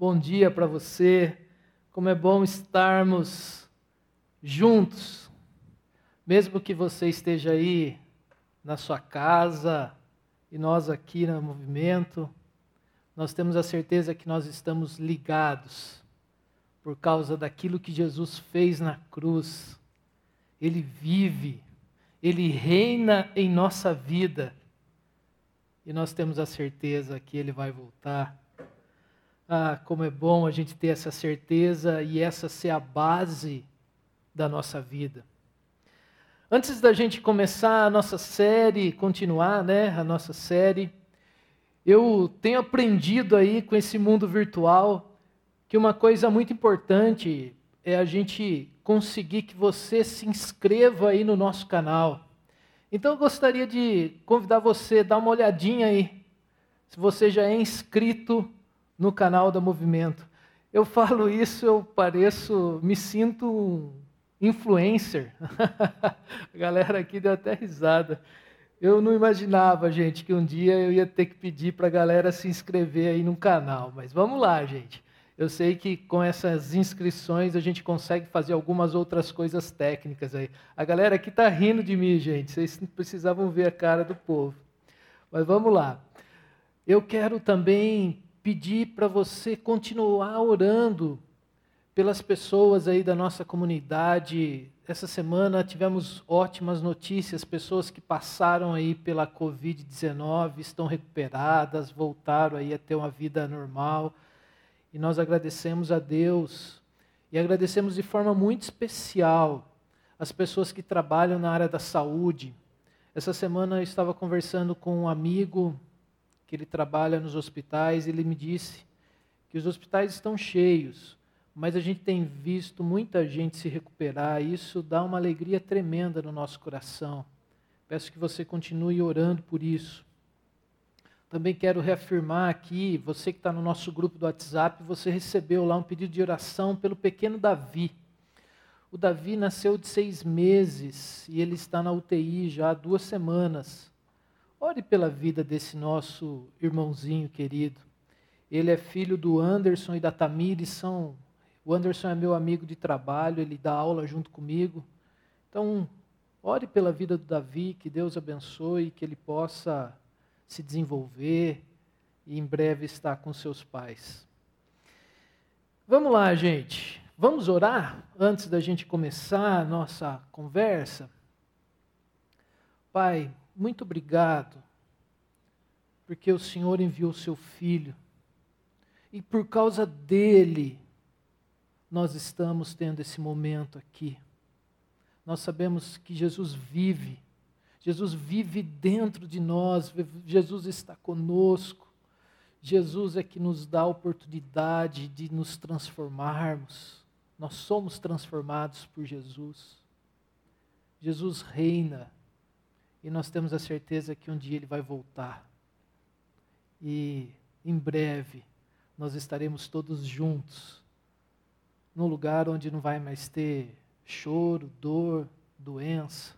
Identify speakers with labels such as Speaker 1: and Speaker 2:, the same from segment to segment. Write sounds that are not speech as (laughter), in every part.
Speaker 1: Bom dia para você. Como é bom estarmos juntos. Mesmo que você esteja aí na sua casa e nós aqui no movimento, nós temos a certeza que nós estamos ligados por causa daquilo que Jesus fez na cruz. Ele vive, ele reina em nossa vida. E nós temos a certeza que ele vai voltar. Ah, como é bom a gente ter essa certeza e essa ser a base da nossa vida. Antes da gente começar a nossa série, continuar, né, a nossa série, eu tenho aprendido aí com esse mundo virtual que uma coisa muito importante é a gente conseguir que você se inscreva aí no nosso canal. Então eu gostaria de convidar você a dar uma olhadinha aí, se você já é inscrito no canal da Movimento. Eu falo isso, eu pareço, me sinto um influencer. (laughs) a galera aqui deu até risada. Eu não imaginava, gente, que um dia eu ia ter que pedir para a galera se inscrever aí no canal. Mas vamos lá, gente. Eu sei que com essas inscrições a gente consegue fazer algumas outras coisas técnicas aí. A galera aqui está rindo de mim, gente. Vocês precisavam ver a cara do povo. Mas vamos lá. Eu quero também pedir para você continuar orando pelas pessoas aí da nossa comunidade. Essa semana tivemos ótimas notícias, pessoas que passaram aí pela COVID-19, estão recuperadas, voltaram aí a ter uma vida normal. E nós agradecemos a Deus e agradecemos de forma muito especial as pessoas que trabalham na área da saúde. Essa semana eu estava conversando com um amigo que ele trabalha nos hospitais, ele me disse que os hospitais estão cheios, mas a gente tem visto muita gente se recuperar, e isso dá uma alegria tremenda no nosso coração. Peço que você continue orando por isso. Também quero reafirmar aqui, você que está no nosso grupo do WhatsApp, você recebeu lá um pedido de oração pelo pequeno Davi. O Davi nasceu de seis meses e ele está na UTI já há duas semanas. Ore pela vida desse nosso irmãozinho querido. Ele é filho do Anderson e da Tamires, são o Anderson é meu amigo de trabalho, ele dá aula junto comigo. Então, ore pela vida do Davi, que Deus abençoe, que ele possa se desenvolver e em breve estar com seus pais. Vamos lá, gente. Vamos orar antes da gente começar a nossa conversa? Pai, muito obrigado, porque o Senhor enviou o seu filho, e por causa dele, nós estamos tendo esse momento aqui. Nós sabemos que Jesus vive Jesus vive dentro de nós, Jesus está conosco. Jesus é que nos dá a oportunidade de nos transformarmos. Nós somos transformados por Jesus. Jesus reina e nós temos a certeza que um dia ele vai voltar. E em breve nós estaremos todos juntos, num lugar onde não vai mais ter choro, dor, doença,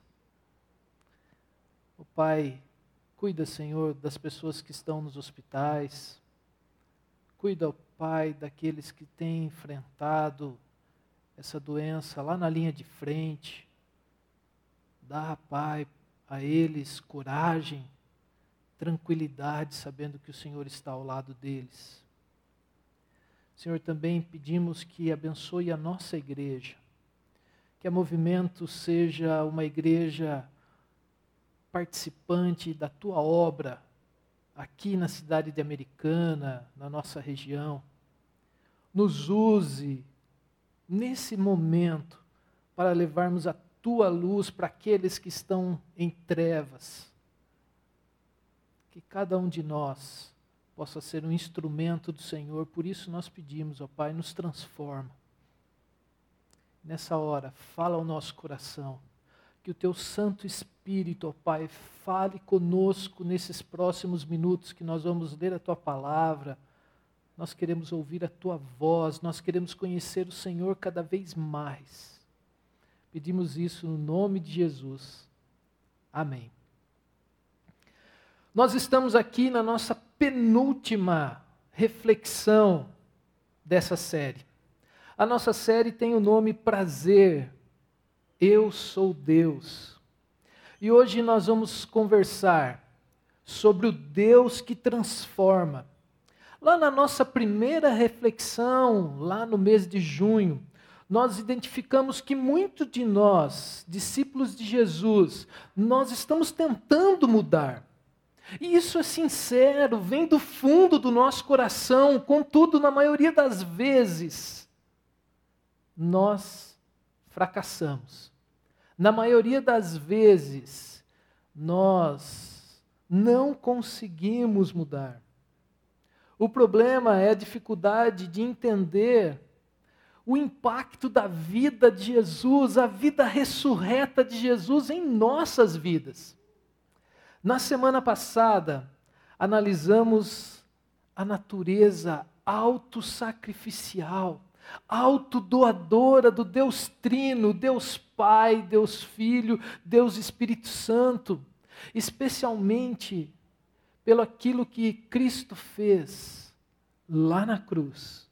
Speaker 1: o Pai, cuida, Senhor, das pessoas que estão nos hospitais. Cuida, Pai, daqueles que têm enfrentado essa doença lá na linha de frente. Dá, Pai, a eles coragem, tranquilidade, sabendo que o Senhor está ao lado deles. Senhor, também pedimos que abençoe a nossa igreja, que a movimento seja uma igreja participante da tua obra aqui na cidade de Americana, na nossa região. Nos use nesse momento para levarmos a tua luz para aqueles que estão em trevas. Que cada um de nós possa ser um instrumento do Senhor, por isso nós pedimos, ó Pai, nos transforma. Nessa hora, fala ao nosso coração que o teu Santo Espírito, ó Pai, fale conosco nesses próximos minutos que nós vamos ler a tua palavra. Nós queremos ouvir a tua voz, nós queremos conhecer o Senhor cada vez mais. Pedimos isso no nome de Jesus. Amém. Nós estamos aqui na nossa penúltima reflexão dessa série. A nossa série tem o nome Prazer. Eu sou Deus. E hoje nós vamos conversar sobre o Deus que transforma. Lá na nossa primeira reflexão, lá no mês de junho, nós identificamos que muito de nós, discípulos de Jesus, nós estamos tentando mudar. E isso é sincero, vem do fundo do nosso coração, contudo, na maioria das vezes, nós fracassamos. Na maioria das vezes, nós não conseguimos mudar. O problema é a dificuldade de entender o impacto da vida de Jesus, a vida ressurreta de Jesus em nossas vidas. Na semana passada, analisamos a natureza autossacrificial, autodoadora do Deus Trino, Deus Pai, Deus Filho, Deus Espírito Santo, especialmente pelo aquilo que Cristo fez lá na cruz.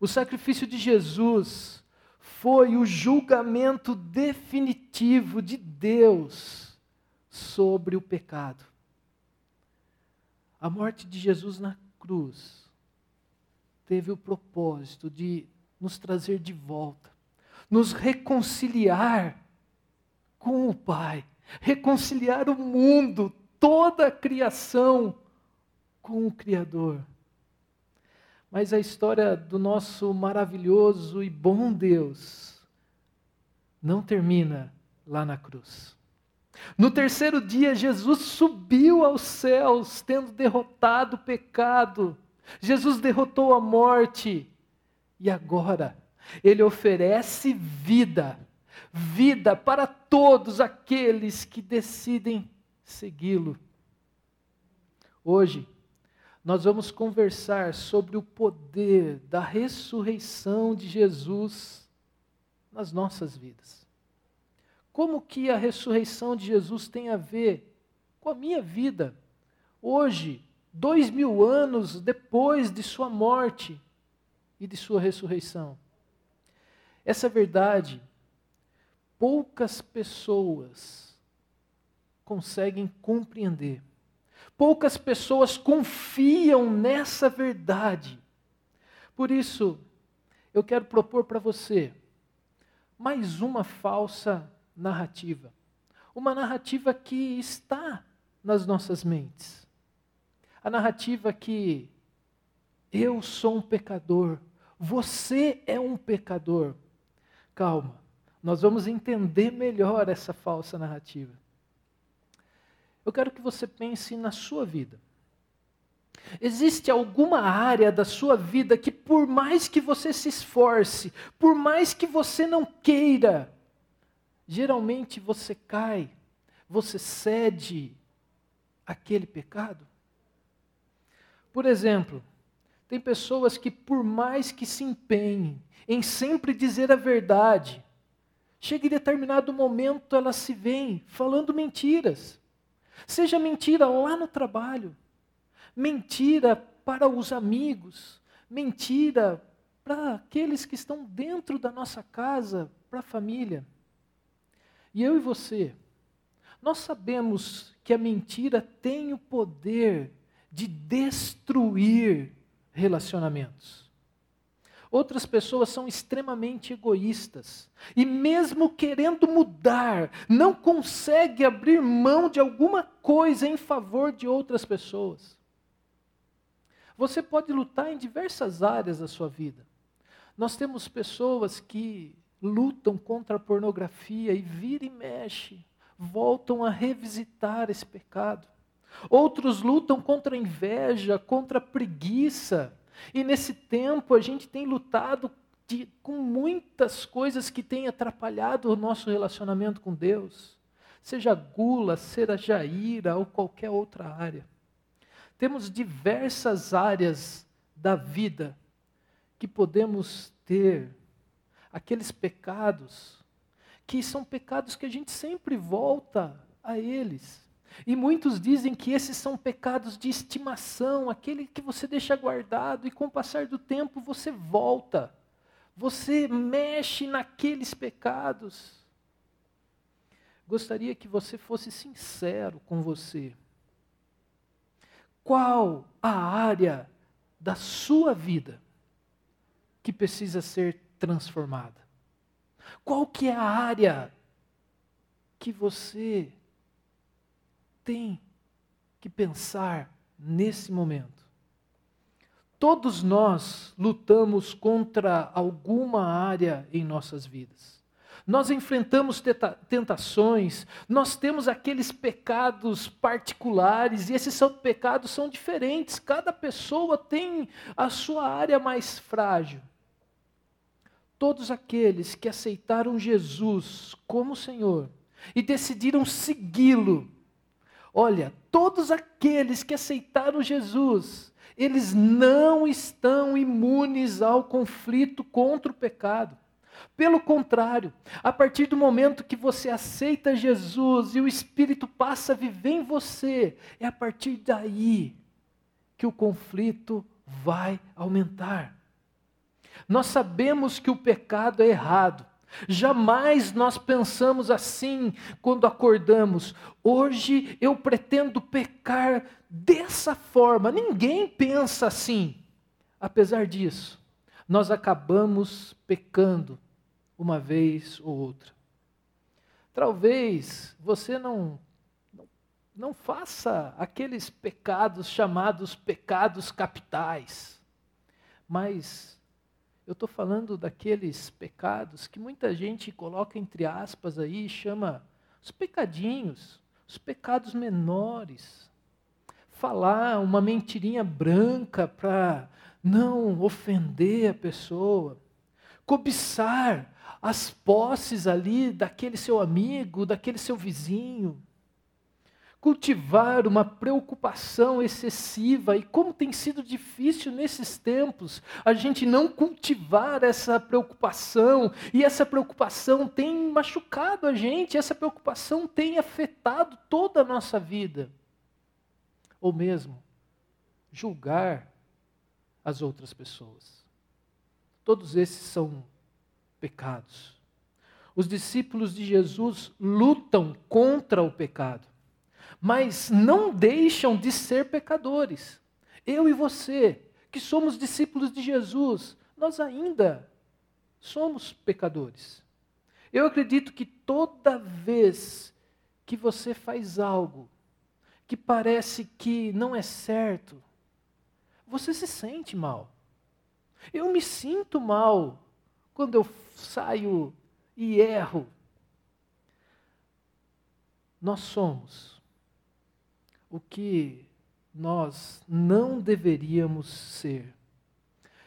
Speaker 1: O sacrifício de Jesus foi o julgamento definitivo de Deus sobre o pecado. A morte de Jesus na cruz teve o propósito de nos trazer de volta, nos reconciliar com o Pai, reconciliar o mundo, toda a criação com o Criador. Mas a história do nosso maravilhoso e bom Deus não termina lá na cruz. No terceiro dia, Jesus subiu aos céus, tendo derrotado o pecado. Jesus derrotou a morte. E agora, ele oferece vida, vida para todos aqueles que decidem segui-lo. Hoje, nós vamos conversar sobre o poder da ressurreição de Jesus nas nossas vidas. Como que a ressurreição de Jesus tem a ver com a minha vida? Hoje, dois mil anos depois de sua morte e de sua ressurreição. Essa verdade, poucas pessoas conseguem compreender. Poucas pessoas confiam nessa verdade. Por isso, eu quero propor para você mais uma falsa narrativa. Uma narrativa que está nas nossas mentes. A narrativa que eu sou um pecador, você é um pecador. Calma, nós vamos entender melhor essa falsa narrativa. Eu quero que você pense na sua vida. Existe alguma área da sua vida que, por mais que você se esforce, por mais que você não queira, geralmente você cai, você cede aquele pecado? Por exemplo, tem pessoas que, por mais que se empenhem em sempre dizer a verdade, chega em determinado momento elas se veem falando mentiras. Seja mentira lá no trabalho, mentira para os amigos, mentira para aqueles que estão dentro da nossa casa, para a família. E eu e você, nós sabemos que a mentira tem o poder de destruir relacionamentos. Outras pessoas são extremamente egoístas e, mesmo querendo mudar, não consegue abrir mão de alguma coisa em favor de outras pessoas. Você pode lutar em diversas áreas da sua vida. Nós temos pessoas que lutam contra a pornografia e vira e mexe, voltam a revisitar esse pecado. Outros lutam contra a inveja, contra a preguiça. E nesse tempo a gente tem lutado de, com muitas coisas que têm atrapalhado o nosso relacionamento com Deus. Seja gula, seja ira ou qualquer outra área. Temos diversas áreas da vida que podemos ter aqueles pecados que são pecados que a gente sempre volta a eles. E muitos dizem que esses são pecados de estimação, aquele que você deixa guardado e com o passar do tempo você volta. Você mexe naqueles pecados. Gostaria que você fosse sincero com você. Qual a área da sua vida que precisa ser transformada? Qual que é a área que você tem que pensar nesse momento? Todos nós lutamos contra alguma área em nossas vidas. Nós enfrentamos tentações, nós temos aqueles pecados particulares, e esses são, pecados são diferentes, cada pessoa tem a sua área mais frágil. Todos aqueles que aceitaram Jesus como Senhor e decidiram segui-lo, olha, todos aqueles que aceitaram Jesus, eles não estão imunes ao conflito contra o pecado. Pelo contrário, a partir do momento que você aceita Jesus e o Espírito passa a viver em você, é a partir daí que o conflito vai aumentar. Nós sabemos que o pecado é errado. Jamais nós pensamos assim quando acordamos. Hoje eu pretendo pecar dessa forma. Ninguém pensa assim. Apesar disso, nós acabamos pecando uma vez ou outra. Talvez você não, não, faça aqueles pecados chamados pecados capitais, mas eu estou falando daqueles pecados que muita gente coloca entre aspas aí, chama os pecadinhos, os pecados menores. Falar uma mentirinha branca para não ofender a pessoa. Cobiçar as posses ali daquele seu amigo, daquele seu vizinho cultivar uma preocupação excessiva e como tem sido difícil nesses tempos a gente não cultivar essa preocupação e essa preocupação tem machucado a gente, essa preocupação tem afetado toda a nossa vida. Ou mesmo julgar as outras pessoas. Todos esses são pecados. Os discípulos de Jesus lutam contra o pecado mas não deixam de ser pecadores. Eu e você, que somos discípulos de Jesus, nós ainda somos pecadores. Eu acredito que toda vez que você faz algo que parece que não é certo, você se sente mal. Eu me sinto mal quando eu saio e erro. Nós somos o que nós não deveríamos ser.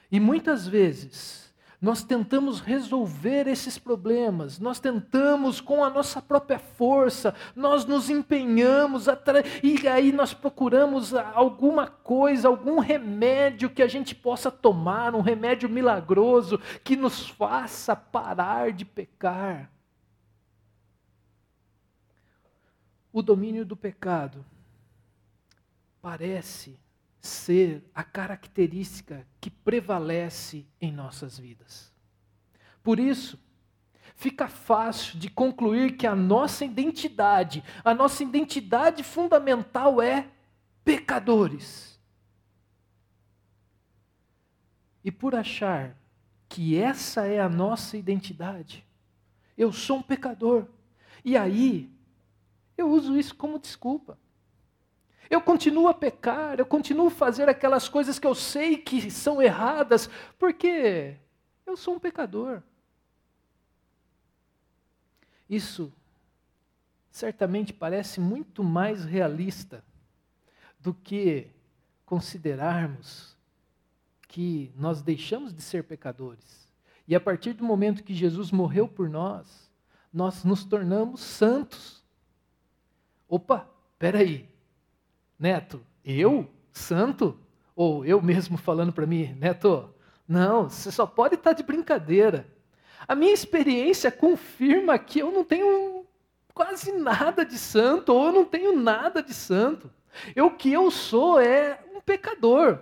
Speaker 1: E muitas vezes, nós tentamos resolver esses problemas, nós tentamos com a nossa própria força, nós nos empenhamos, e aí nós procuramos alguma coisa, algum remédio que a gente possa tomar, um remédio milagroso que nos faça parar de pecar. O domínio do pecado parece ser a característica que prevalece em nossas vidas. Por isso, fica fácil de concluir que a nossa identidade, a nossa identidade fundamental é pecadores. E por achar que essa é a nossa identidade, eu sou um pecador. E aí, eu uso isso como desculpa. Eu continuo a pecar, eu continuo a fazer aquelas coisas que eu sei que são erradas, porque eu sou um pecador. Isso certamente parece muito mais realista do que considerarmos que nós deixamos de ser pecadores. E a partir do momento que Jesus morreu por nós, nós nos tornamos santos. Opa, peraí, Neto, eu? Santo? Ou eu mesmo falando para mim, Neto, não, você só pode estar tá de brincadeira. A minha experiência confirma que eu não tenho quase nada de santo, ou eu não tenho nada de santo. Eu, o que eu sou é um pecador.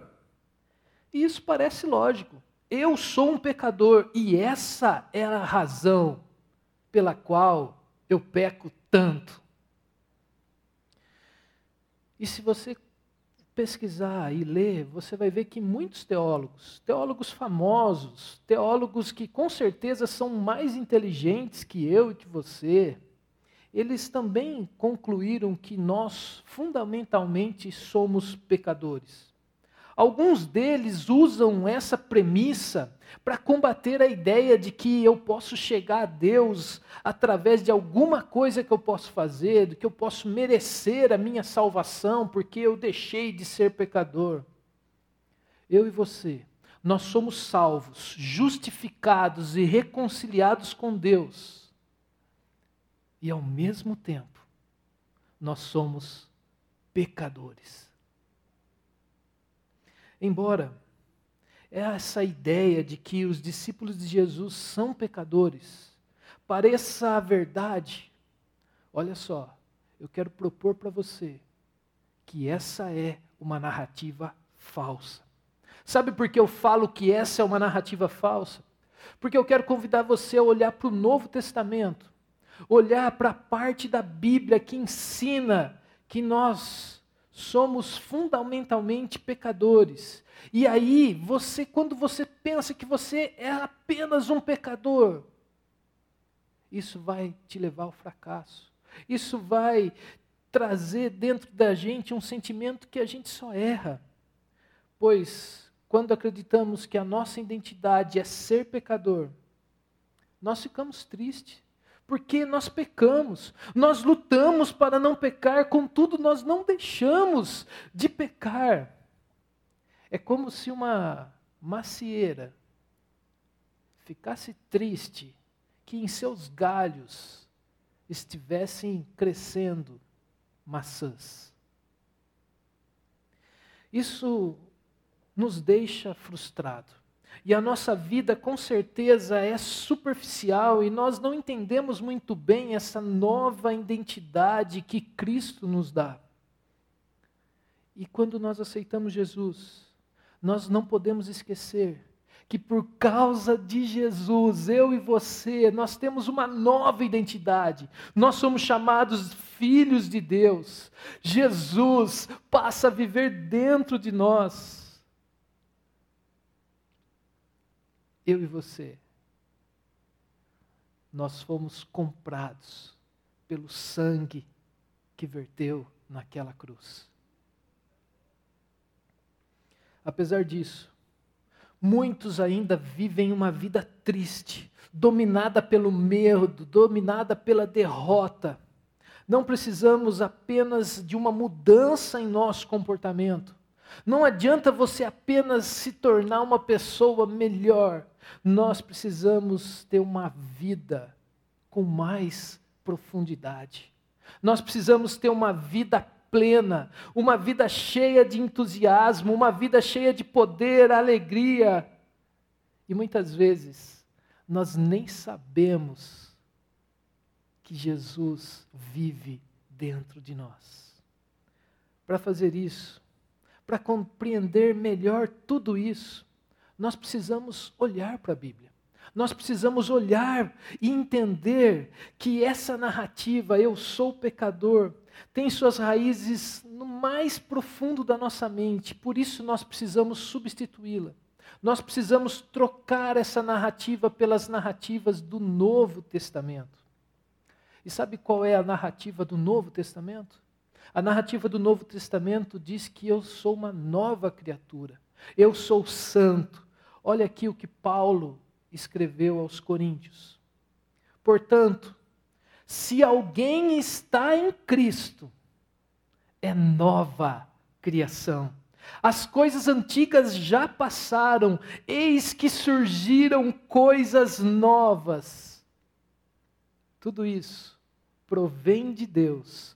Speaker 1: E isso parece lógico. Eu sou um pecador e essa é a razão pela qual eu peco tanto. E se você pesquisar e ler, você vai ver que muitos teólogos, teólogos famosos, teólogos que com certeza são mais inteligentes que eu e que você, eles também concluíram que nós fundamentalmente somos pecadores. Alguns deles usam essa premissa para combater a ideia de que eu posso chegar a Deus através de alguma coisa que eu posso fazer, de que eu posso merecer a minha salvação porque eu deixei de ser pecador. Eu e você, nós somos salvos, justificados e reconciliados com Deus. E ao mesmo tempo, nós somos pecadores. Embora essa ideia de que os discípulos de Jesus são pecadores pareça a verdade, olha só, eu quero propor para você que essa é uma narrativa falsa. Sabe por que eu falo que essa é uma narrativa falsa? Porque eu quero convidar você a olhar para o Novo Testamento, olhar para a parte da Bíblia que ensina que nós somos fundamentalmente pecadores. E aí, você, quando você pensa que você é apenas um pecador, isso vai te levar ao fracasso. Isso vai trazer dentro da gente um sentimento que a gente só erra. Pois, quando acreditamos que a nossa identidade é ser pecador, nós ficamos tristes porque nós pecamos, nós lutamos para não pecar, contudo, nós não deixamos de pecar. É como se uma macieira ficasse triste que em seus galhos estivessem crescendo maçãs. Isso nos deixa frustrado. E a nossa vida, com certeza, é superficial e nós não entendemos muito bem essa nova identidade que Cristo nos dá. E quando nós aceitamos Jesus, nós não podemos esquecer que por causa de Jesus, eu e você, nós temos uma nova identidade. Nós somos chamados filhos de Deus. Jesus passa a viver dentro de nós. Eu e você, nós fomos comprados pelo sangue que verteu naquela cruz. Apesar disso, muitos ainda vivem uma vida triste, dominada pelo medo, dominada pela derrota. Não precisamos apenas de uma mudança em nosso comportamento. Não adianta você apenas se tornar uma pessoa melhor. Nós precisamos ter uma vida com mais profundidade. Nós precisamos ter uma vida plena, uma vida cheia de entusiasmo, uma vida cheia de poder, alegria. E muitas vezes nós nem sabemos que Jesus vive dentro de nós. Para fazer isso, para compreender melhor tudo isso, nós precisamos olhar para a Bíblia. Nós precisamos olhar e entender que essa narrativa, eu sou pecador, tem suas raízes no mais profundo da nossa mente, por isso nós precisamos substituí-la. Nós precisamos trocar essa narrativa pelas narrativas do Novo Testamento. E sabe qual é a narrativa do Novo Testamento? A narrativa do Novo Testamento diz que eu sou uma nova criatura, eu sou santo, Olha aqui o que Paulo escreveu aos Coríntios. Portanto, se alguém está em Cristo, é nova criação. As coisas antigas já passaram, eis que surgiram coisas novas. Tudo isso provém de Deus,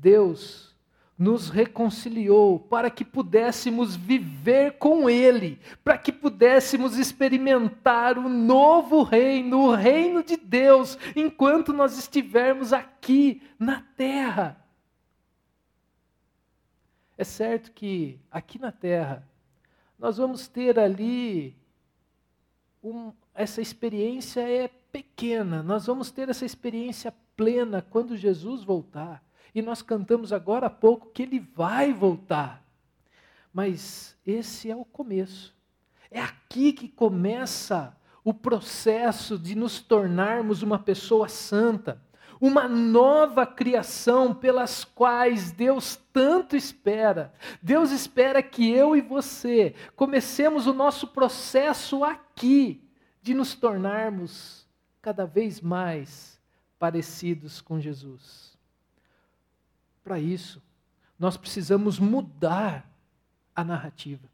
Speaker 1: Deus nos reconciliou para que pudéssemos viver com Ele, para que pudéssemos experimentar o novo reino, o reino de Deus, enquanto nós estivermos aqui na terra. É certo que aqui na terra nós vamos ter ali um, essa experiência é pequena, nós vamos ter essa experiência plena quando Jesus voltar. E nós cantamos agora há pouco que ele vai voltar. Mas esse é o começo. É aqui que começa o processo de nos tornarmos uma pessoa santa, uma nova criação pelas quais Deus tanto espera. Deus espera que eu e você comecemos o nosso processo aqui de nos tornarmos cada vez mais parecidos com Jesus. Para isso, nós precisamos mudar a narrativa.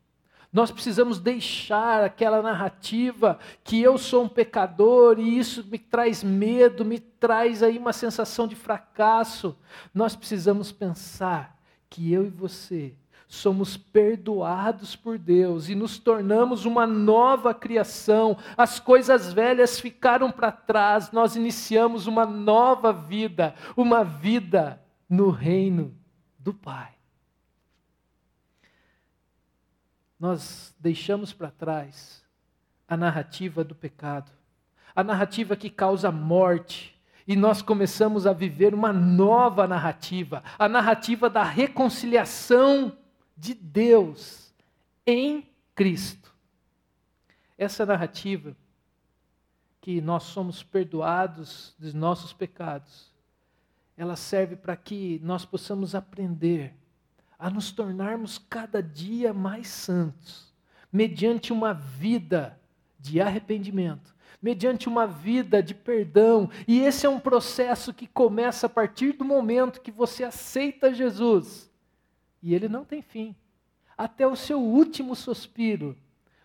Speaker 1: Nós precisamos deixar aquela narrativa que eu sou um pecador e isso me traz medo, me traz aí uma sensação de fracasso. Nós precisamos pensar que eu e você somos perdoados por Deus e nos tornamos uma nova criação. As coisas velhas ficaram para trás, nós iniciamos uma nova vida, uma vida no reino do Pai. Nós deixamos para trás a narrativa do pecado, a narrativa que causa morte, e nós começamos a viver uma nova narrativa, a narrativa da reconciliação de Deus em Cristo. Essa narrativa que nós somos perdoados dos nossos pecados ela serve para que nós possamos aprender a nos tornarmos cada dia mais santos, mediante uma vida de arrependimento, mediante uma vida de perdão. E esse é um processo que começa a partir do momento que você aceita Jesus. E ele não tem fim. Até o seu último suspiro,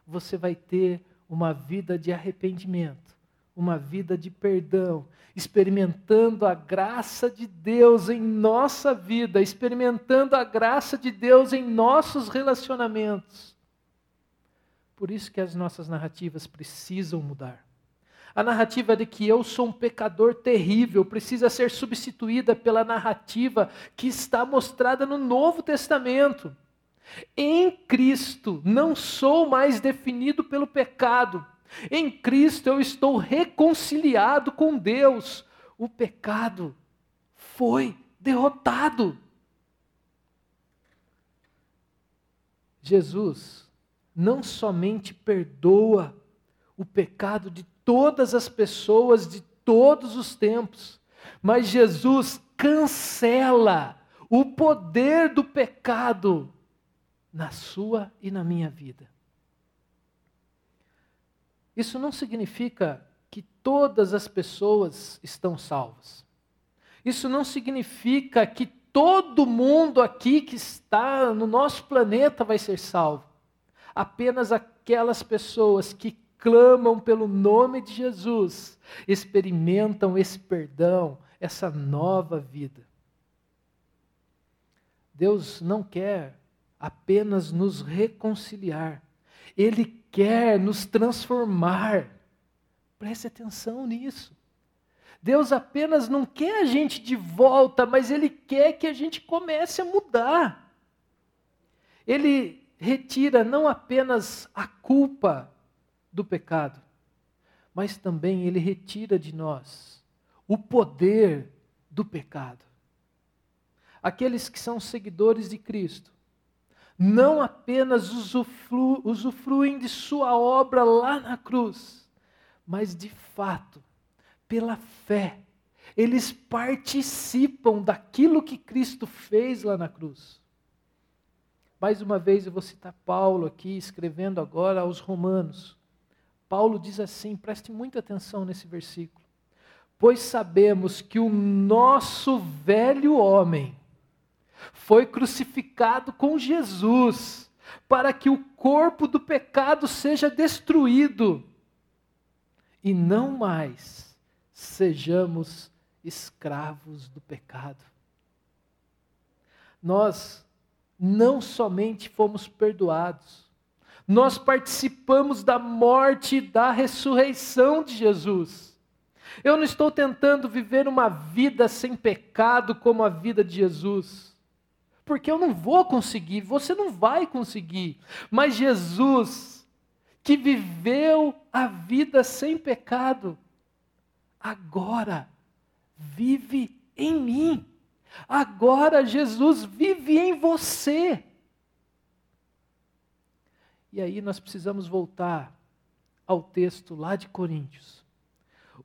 Speaker 1: você vai ter uma vida de arrependimento uma vida de perdão, experimentando a graça de Deus em nossa vida, experimentando a graça de Deus em nossos relacionamentos. Por isso que as nossas narrativas precisam mudar. A narrativa de que eu sou um pecador terrível precisa ser substituída pela narrativa que está mostrada no Novo Testamento. Em Cristo não sou mais definido pelo pecado, em Cristo eu estou reconciliado com Deus. O pecado foi derrotado. Jesus não somente perdoa o pecado de todas as pessoas de todos os tempos, mas Jesus cancela o poder do pecado na sua e na minha vida. Isso não significa que todas as pessoas estão salvas. Isso não significa que todo mundo aqui que está no nosso planeta vai ser salvo. Apenas aquelas pessoas que clamam pelo nome de Jesus experimentam esse perdão, essa nova vida. Deus não quer apenas nos reconciliar, Ele quer nos transformar. Preste atenção nisso. Deus apenas não quer a gente de volta, mas Ele quer que a gente comece a mudar. Ele retira não apenas a culpa do pecado, mas também Ele retira de nós o poder do pecado. Aqueles que são seguidores de Cristo não apenas usufru, usufruem de sua obra lá na cruz, mas de fato, pela fé, eles participam daquilo que Cristo fez lá na cruz. Mais uma vez eu vou citar Paulo aqui, escrevendo agora aos Romanos. Paulo diz assim, preste muita atenção nesse versículo. pois sabemos que o nosso velho homem foi crucificado com Jesus, para que o corpo do pecado seja destruído e não mais sejamos escravos do pecado. Nós não somente fomos perdoados, nós participamos da morte e da ressurreição de Jesus. Eu não estou tentando viver uma vida sem pecado como a vida de Jesus, porque eu não vou conseguir, você não vai conseguir, mas Jesus, que viveu a vida sem pecado, agora vive em mim. Agora Jesus vive em você. E aí nós precisamos voltar ao texto lá de Coríntios.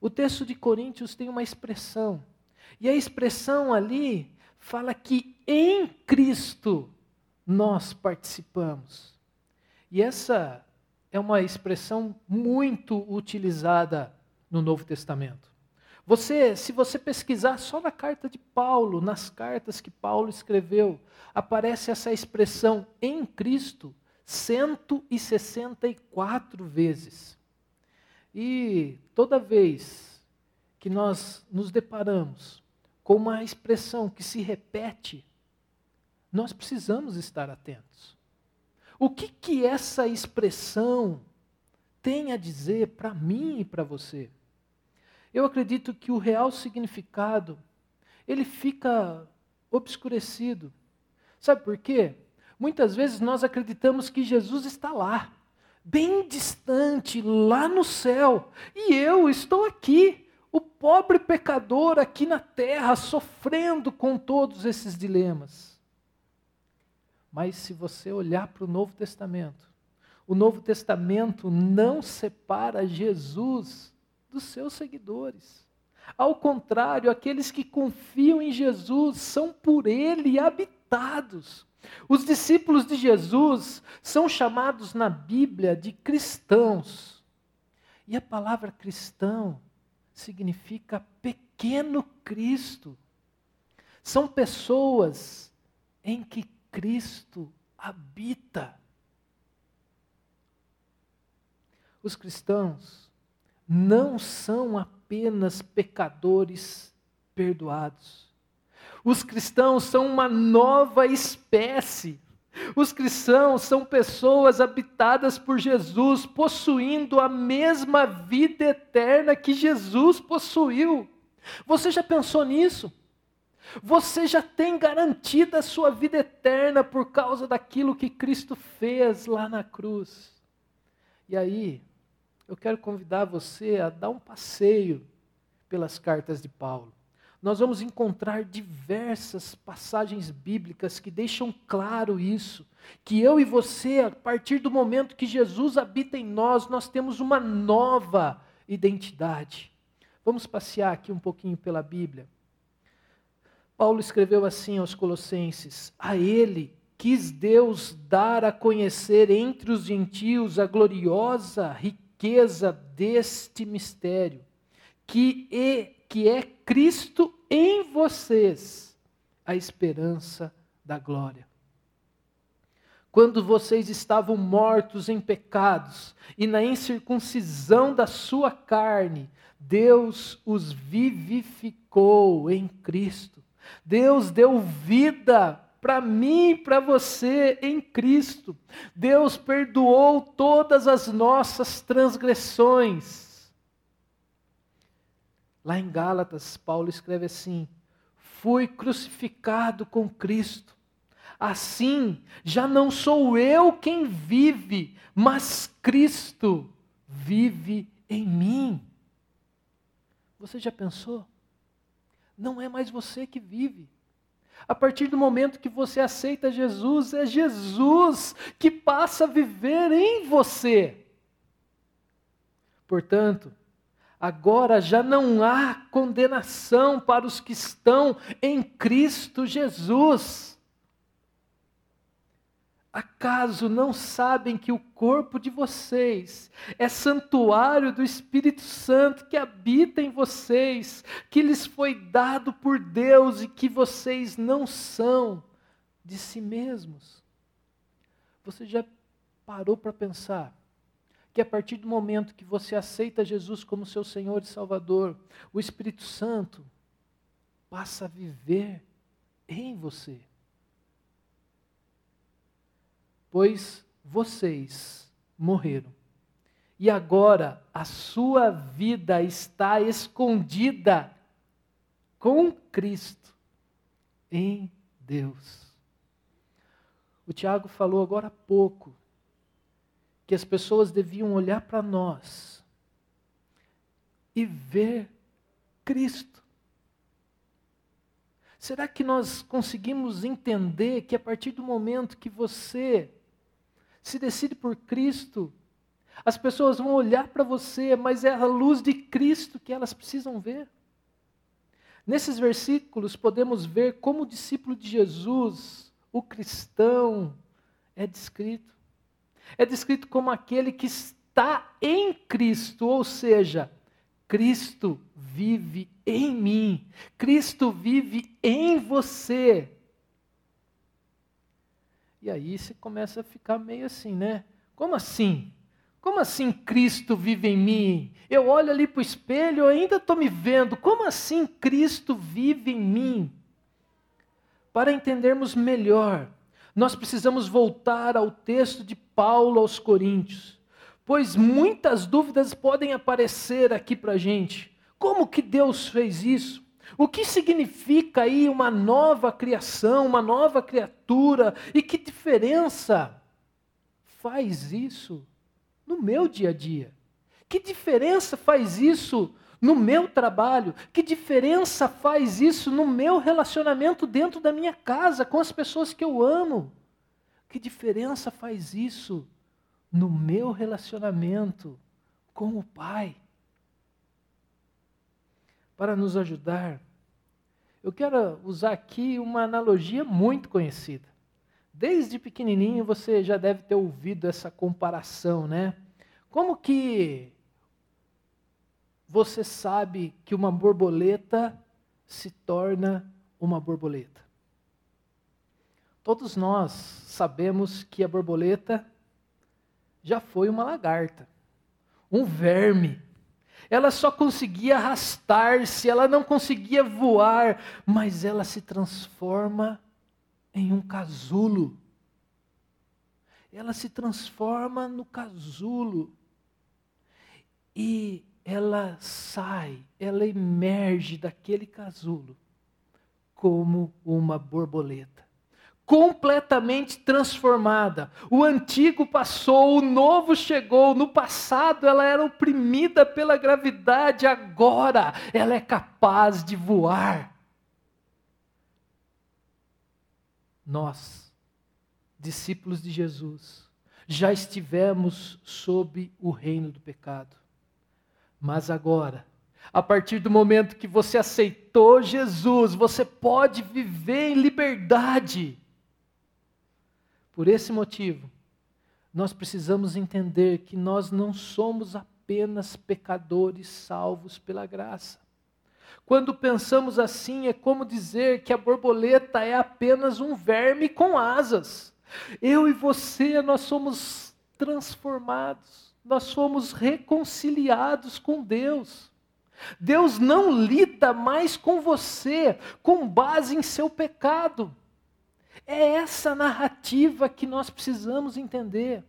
Speaker 1: O texto de Coríntios tem uma expressão, e a expressão ali fala que em Cristo nós participamos. E essa é uma expressão muito utilizada no Novo Testamento. Você, se você pesquisar só na carta de Paulo, nas cartas que Paulo escreveu, aparece essa expressão em Cristo 164 vezes. E toda vez que nós nos deparamos com uma expressão que se repete, nós precisamos estar atentos. O que que essa expressão tem a dizer para mim e para você? Eu acredito que o real significado ele fica obscurecido. Sabe por quê? Muitas vezes nós acreditamos que Jesus está lá, bem distante, lá no céu, e eu estou aqui, o pobre pecador aqui na terra, sofrendo com todos esses dilemas. Mas se você olhar para o Novo Testamento, o Novo Testamento não separa Jesus dos seus seguidores. Ao contrário, aqueles que confiam em Jesus são por ele habitados. Os discípulos de Jesus são chamados na Bíblia de cristãos. E a palavra cristão significa pequeno Cristo. São pessoas em que Cristo habita. Os cristãos não são apenas pecadores perdoados. Os cristãos são uma nova espécie. Os cristãos são pessoas habitadas por Jesus, possuindo a mesma vida eterna que Jesus possuiu. Você já pensou nisso? Você já tem garantida a sua vida eterna por causa daquilo que Cristo fez lá na cruz. E aí, eu quero convidar você a dar um passeio pelas cartas de Paulo. Nós vamos encontrar diversas passagens bíblicas que deixam claro isso, que eu e você, a partir do momento que Jesus habita em nós, nós temos uma nova identidade. Vamos passear aqui um pouquinho pela Bíblia. Paulo escreveu assim aos Colossenses: A ele quis Deus dar a conhecer entre os gentios a gloriosa riqueza deste mistério, que é, que é Cristo em vocês, a esperança da glória. Quando vocês estavam mortos em pecados e na incircuncisão da sua carne, Deus os vivificou em Cristo. Deus deu vida para mim e para você em Cristo. Deus perdoou todas as nossas transgressões. Lá em Gálatas, Paulo escreve assim: Fui crucificado com Cristo. Assim, já não sou eu quem vive, mas Cristo vive em mim. Você já pensou? Não é mais você que vive, a partir do momento que você aceita Jesus, é Jesus que passa a viver em você. Portanto, agora já não há condenação para os que estão em Cristo Jesus. Acaso não sabem que o corpo de vocês é santuário do Espírito Santo que habita em vocês, que lhes foi dado por Deus e que vocês não são de si mesmos? Você já parou para pensar que a partir do momento que você aceita Jesus como seu Senhor e Salvador, o Espírito Santo passa a viver em você? Pois vocês morreram. E agora a sua vida está escondida com Cristo em Deus. O Tiago falou agora há pouco que as pessoas deviam olhar para nós e ver Cristo. Será que nós conseguimos entender que a partir do momento que você se decide por Cristo, as pessoas vão olhar para você, mas é a luz de Cristo que elas precisam ver. Nesses versículos podemos ver como o discípulo de Jesus, o cristão, é descrito. É descrito como aquele que está em Cristo, ou seja, Cristo vive em mim, Cristo vive em você. E aí você começa a ficar meio assim, né? Como assim? Como assim Cristo vive em mim? Eu olho ali para o espelho, eu ainda estou me vendo. Como assim Cristo vive em mim? Para entendermos melhor, nós precisamos voltar ao texto de Paulo aos Coríntios, pois muitas dúvidas podem aparecer aqui para a gente. Como que Deus fez isso? O que significa aí uma nova criação, uma nova criatura? E que diferença faz isso no meu dia a dia? Que diferença faz isso no meu trabalho? Que diferença faz isso no meu relacionamento dentro da minha casa com as pessoas que eu amo? Que diferença faz isso no meu relacionamento com o Pai? Para nos ajudar, eu quero usar aqui uma analogia muito conhecida. Desde pequenininho você já deve ter ouvido essa comparação, né? Como que você sabe que uma borboleta se torna uma borboleta? Todos nós sabemos que a borboleta já foi uma lagarta, um verme, ela só conseguia arrastar-se, ela não conseguia voar, mas ela se transforma em um casulo. Ela se transforma no casulo. E ela sai, ela emerge daquele casulo como uma borboleta completamente transformada. O antigo passou, o novo chegou. No passado ela era oprimida pela gravidade, agora ela é capaz de voar. Nós, discípulos de Jesus, já estivemos sob o reino do pecado. Mas agora, a partir do momento que você aceitou Jesus, você pode viver em liberdade. Por esse motivo, nós precisamos entender que nós não somos apenas pecadores salvos pela graça. Quando pensamos assim, é como dizer que a borboleta é apenas um verme com asas. Eu e você, nós somos transformados, nós somos reconciliados com Deus. Deus não lida mais com você com base em seu pecado. É essa narrativa que nós precisamos entender.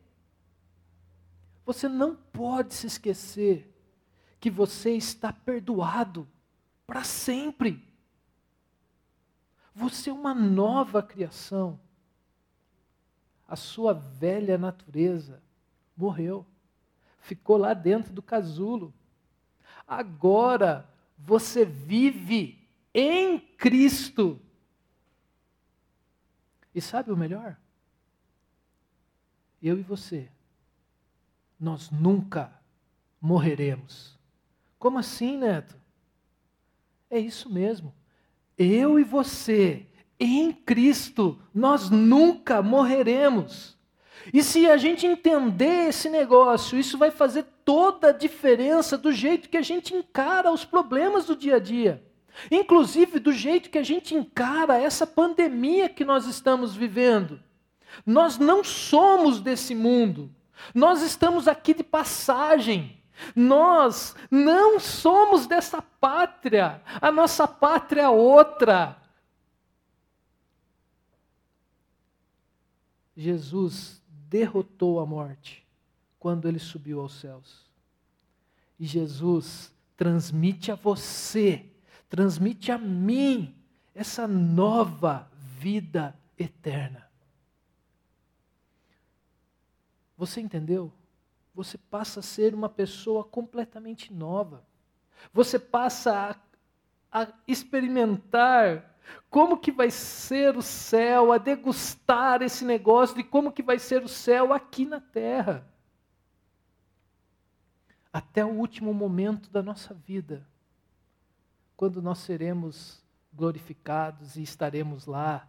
Speaker 1: Você não pode se esquecer que você está perdoado para sempre. Você é uma nova criação. A sua velha natureza morreu, ficou lá dentro do casulo. Agora você vive em Cristo. E sabe o melhor? Eu e você, nós nunca morreremos. Como assim, Neto? É isso mesmo. Eu e você, em Cristo, nós nunca morreremos. E se a gente entender esse negócio, isso vai fazer toda a diferença do jeito que a gente encara os problemas do dia a dia. Inclusive do jeito que a gente encara essa pandemia que nós estamos vivendo. Nós não somos desse mundo. Nós estamos aqui de passagem. Nós não somos dessa pátria. A nossa pátria é outra. Jesus derrotou a morte quando ele subiu aos céus. E Jesus transmite a você, transmite a mim essa nova vida eterna. Você entendeu? Você passa a ser uma pessoa completamente nova. Você passa a, a experimentar como que vai ser o céu, a degustar esse negócio de como que vai ser o céu aqui na terra. Até o último momento da nossa vida, quando nós seremos glorificados e estaremos lá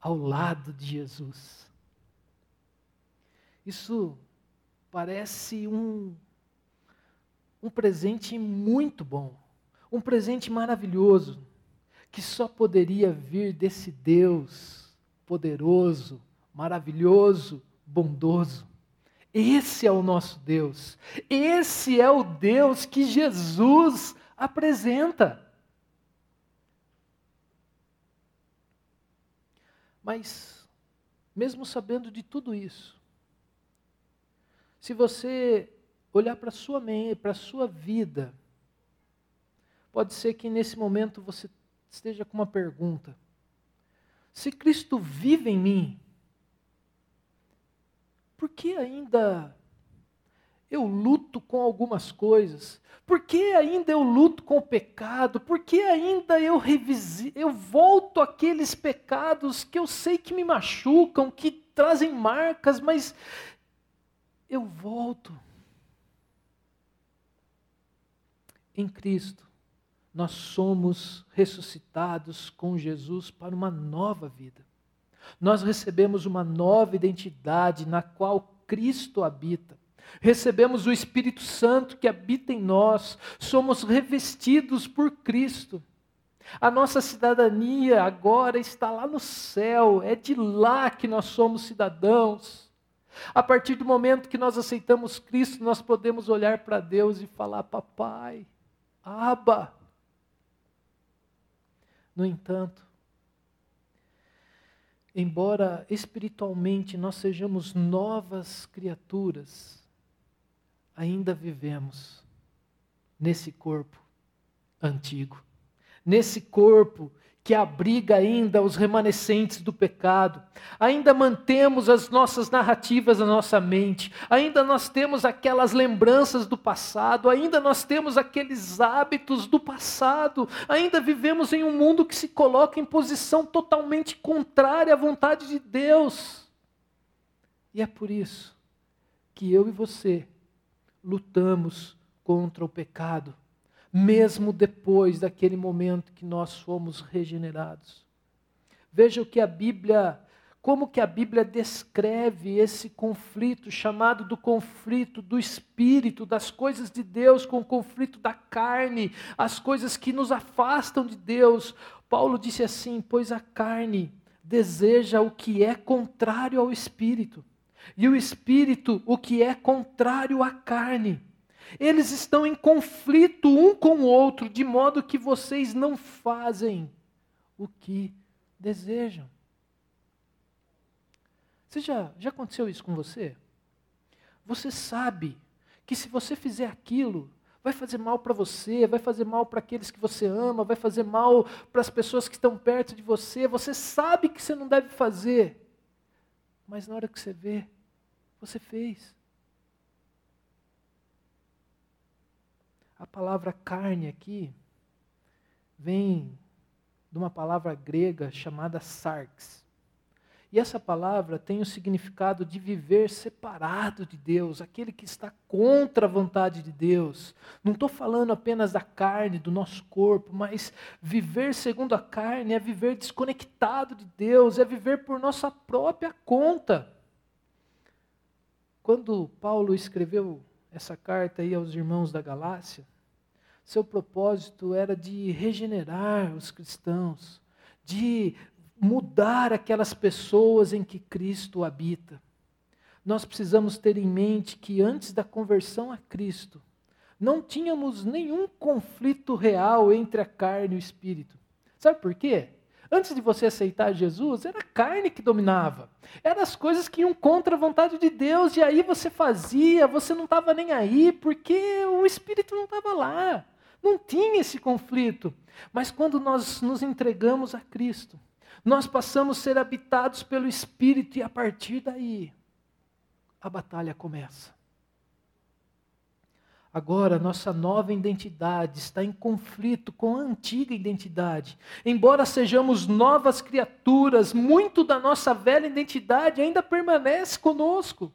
Speaker 1: ao lado de Jesus. Isso parece um, um presente muito bom, um presente maravilhoso, que só poderia vir desse Deus poderoso, maravilhoso, bondoso. Esse é o nosso Deus. Esse é o Deus que Jesus apresenta. Mas, mesmo sabendo de tudo isso, se você olhar para a sua mente, para a sua vida, pode ser que nesse momento você esteja com uma pergunta. Se Cristo vive em mim, por que ainda eu luto com algumas coisas? Por que ainda eu luto com o pecado? Por que ainda eu revisi, eu volto àqueles pecados que eu sei que me machucam, que trazem marcas, mas eu volto. Em Cristo, nós somos ressuscitados com Jesus para uma nova vida. Nós recebemos uma nova identidade na qual Cristo habita. Recebemos o Espírito Santo que habita em nós, somos revestidos por Cristo. A nossa cidadania agora está lá no céu, é de lá que nós somos cidadãos. A partir do momento que nós aceitamos Cristo, nós podemos olhar para Deus e falar: Papai, Aba. No entanto, embora espiritualmente nós sejamos novas criaturas, ainda vivemos nesse corpo antigo, nesse corpo que abriga ainda os remanescentes do pecado. Ainda mantemos as nossas narrativas na nossa mente, ainda nós temos aquelas lembranças do passado, ainda nós temos aqueles hábitos do passado, ainda vivemos em um mundo que se coloca em posição totalmente contrária à vontade de Deus. E é por isso que eu e você lutamos contra o pecado mesmo depois daquele momento que nós fomos regenerados. Veja o que a Bíblia, como que a Bíblia descreve esse conflito chamado do conflito do espírito, das coisas de Deus com o conflito da carne, as coisas que nos afastam de Deus. Paulo disse assim: "Pois a carne deseja o que é contrário ao espírito, e o espírito o que é contrário à carne." Eles estão em conflito um com o outro, de modo que vocês não fazem o que desejam. Você já, já aconteceu isso com você? Você sabe que se você fizer aquilo, vai fazer mal para você, vai fazer mal para aqueles que você ama, vai fazer mal para as pessoas que estão perto de você. Você sabe que você não deve fazer, mas na hora que você vê, você fez. A palavra carne aqui vem de uma palavra grega chamada sarx. E essa palavra tem o significado de viver separado de Deus, aquele que está contra a vontade de Deus. Não estou falando apenas da carne, do nosso corpo, mas viver segundo a carne é viver desconectado de Deus, é viver por nossa própria conta. Quando Paulo escreveu essa carta aí aos irmãos da Galácia, seu propósito era de regenerar os cristãos, de mudar aquelas pessoas em que Cristo habita. Nós precisamos ter em mente que antes da conversão a Cristo, não tínhamos nenhum conflito real entre a carne e o espírito. Sabe por quê? Antes de você aceitar Jesus, era a carne que dominava. Eram as coisas que iam contra a vontade de Deus, e aí você fazia, você não estava nem aí, porque o Espírito não estava lá. Não tinha esse conflito. Mas quando nós nos entregamos a Cristo, nós passamos a ser habitados pelo Espírito, e a partir daí, a batalha começa. Agora, nossa nova identidade está em conflito com a antiga identidade. Embora sejamos novas criaturas, muito da nossa velha identidade ainda permanece conosco.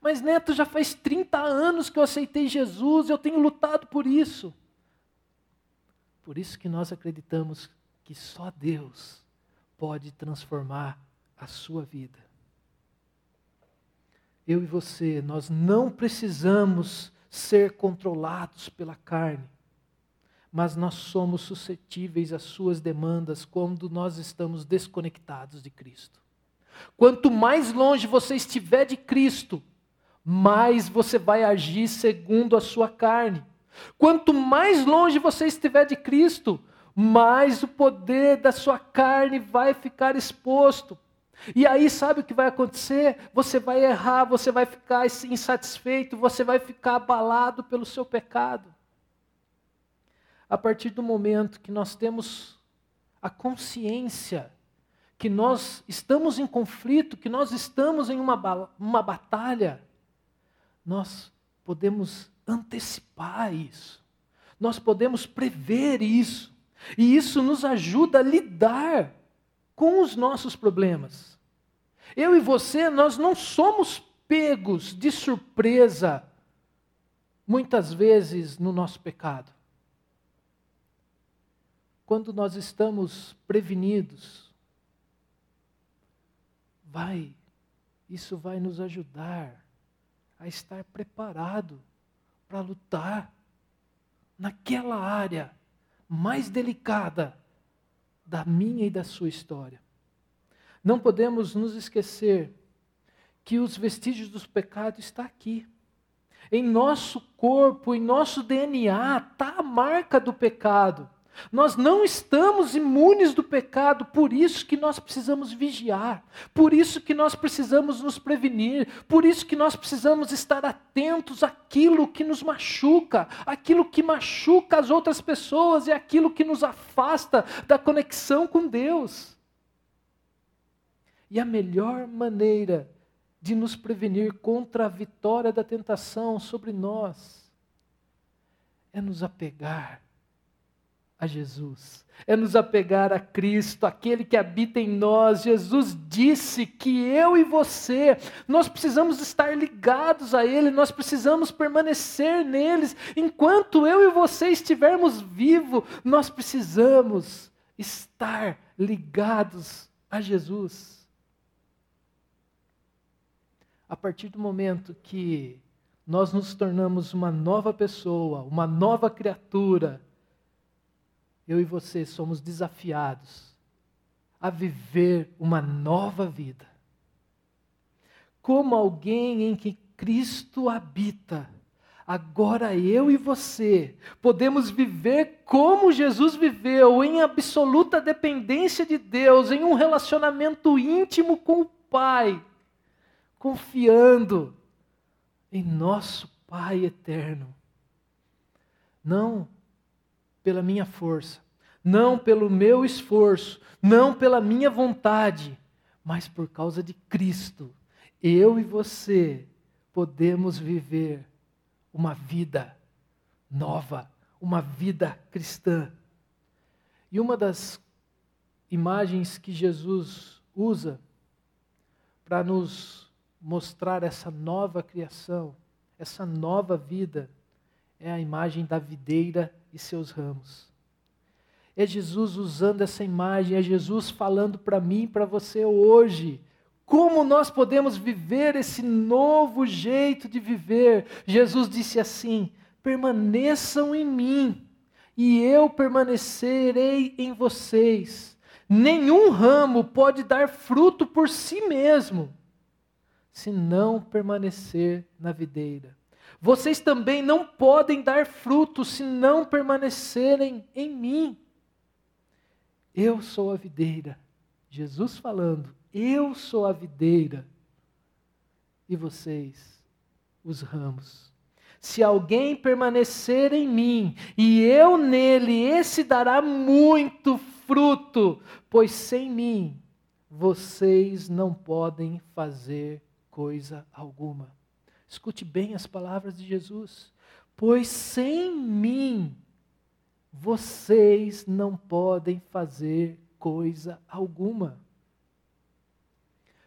Speaker 1: Mas, Neto, já faz 30 anos que eu aceitei Jesus, eu tenho lutado por isso. Por isso que nós acreditamos que só Deus pode transformar a sua vida. Eu e você, nós não precisamos ser controlados pela carne, mas nós somos suscetíveis às suas demandas quando nós estamos desconectados de Cristo. Quanto mais longe você estiver de Cristo, mais você vai agir segundo a sua carne. Quanto mais longe você estiver de Cristo, mais o poder da sua carne vai ficar exposto. E aí, sabe o que vai acontecer? Você vai errar, você vai ficar insatisfeito, você vai ficar abalado pelo seu pecado. A partir do momento que nós temos a consciência que nós estamos em conflito, que nós estamos em uma, uma batalha, nós podemos antecipar isso, nós podemos prever isso, e isso nos ajuda a lidar com os nossos problemas. Eu e você, nós não somos pegos de surpresa, muitas vezes, no nosso pecado. Quando nós estamos prevenidos, vai, isso vai nos ajudar a estar preparado para lutar naquela área mais delicada da minha e da sua história. Não podemos nos esquecer que os vestígios dos pecados estão aqui. Em nosso corpo, em nosso DNA, está a marca do pecado. Nós não estamos imunes do pecado, por isso que nós precisamos vigiar, por isso que nós precisamos nos prevenir, por isso que nós precisamos estar atentos àquilo que nos machuca, aquilo que machuca as outras pessoas e aquilo que nos afasta da conexão com Deus. E a melhor maneira de nos prevenir contra a vitória da tentação sobre nós é nos apegar a Jesus, é nos apegar a Cristo, aquele que habita em nós. Jesus disse que eu e você, nós precisamos estar ligados a Ele, nós precisamos permanecer neles. Enquanto eu e você estivermos vivos, nós precisamos estar ligados a Jesus. A partir do momento que nós nos tornamos uma nova pessoa, uma nova criatura, eu e você somos desafiados a viver uma nova vida. Como alguém em que Cristo habita, agora eu e você podemos viver como Jesus viveu, em absoluta dependência de Deus, em um relacionamento íntimo com o Pai, confiando em nosso Pai eterno. Não pela minha força, não pelo meu esforço, não pela minha vontade, mas por causa de Cristo. Eu e você podemos viver uma vida nova, uma vida cristã. E uma das imagens que Jesus usa para nos mostrar essa nova criação, essa nova vida, é a imagem da videira e seus ramos. É Jesus usando essa imagem, é Jesus falando para mim e para você hoje Como nós podemos viver esse novo jeito de viver? Jesus disse assim: permaneçam em mim, e eu permanecerei em vocês. Nenhum ramo pode dar fruto por si mesmo, se não permanecer na videira. Vocês também não podem dar fruto se não permanecerem em mim. Eu sou a videira. Jesus falando, eu sou a videira e vocês os ramos. Se alguém permanecer em mim e eu nele, esse dará muito fruto, pois sem mim vocês não podem fazer coisa alguma. Escute bem as palavras de Jesus. Pois sem mim vocês não podem fazer coisa alguma.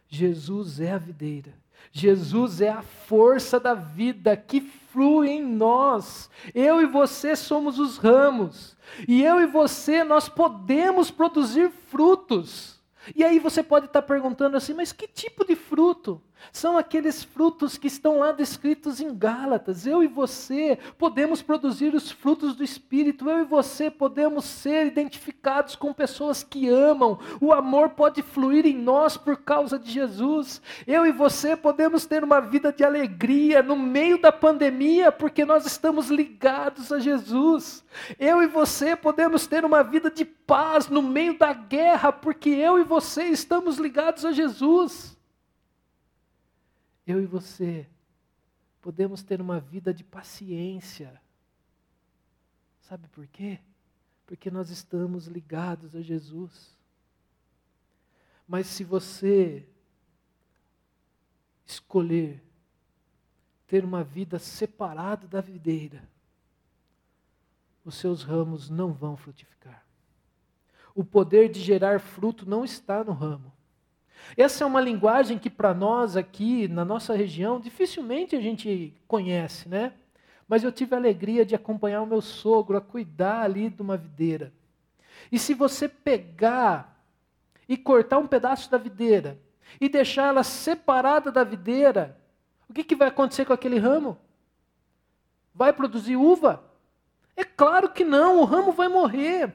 Speaker 1: Jesus é a videira. Jesus é a força da vida que flui em nós. Eu e você somos os ramos. E eu e você, nós podemos produzir frutos. E aí você pode estar perguntando assim, mas que tipo de fruto? São aqueles frutos que estão lá descritos em Gálatas. Eu e você podemos produzir os frutos do Espírito. Eu e você podemos ser identificados com pessoas que amam. O amor pode fluir em nós por causa de Jesus. Eu e você podemos ter uma vida de alegria no meio da pandemia, porque nós estamos ligados a Jesus. Eu e você podemos ter uma vida de paz no meio da guerra, porque eu e você estamos ligados a Jesus eu e você podemos ter uma vida de paciência. Sabe por quê? Porque nós estamos ligados a Jesus. Mas se você escolher ter uma vida separada da videira, os seus ramos não vão frutificar. O poder de gerar fruto não está no ramo. Essa é uma linguagem que para nós aqui na nossa região dificilmente a gente conhece, né? Mas eu tive a alegria de acompanhar o meu sogro a cuidar ali de uma videira. E se você pegar e cortar um pedaço da videira e deixar ela separada da videira, o que, que vai acontecer com aquele ramo? Vai produzir uva? É claro que não, o ramo vai morrer.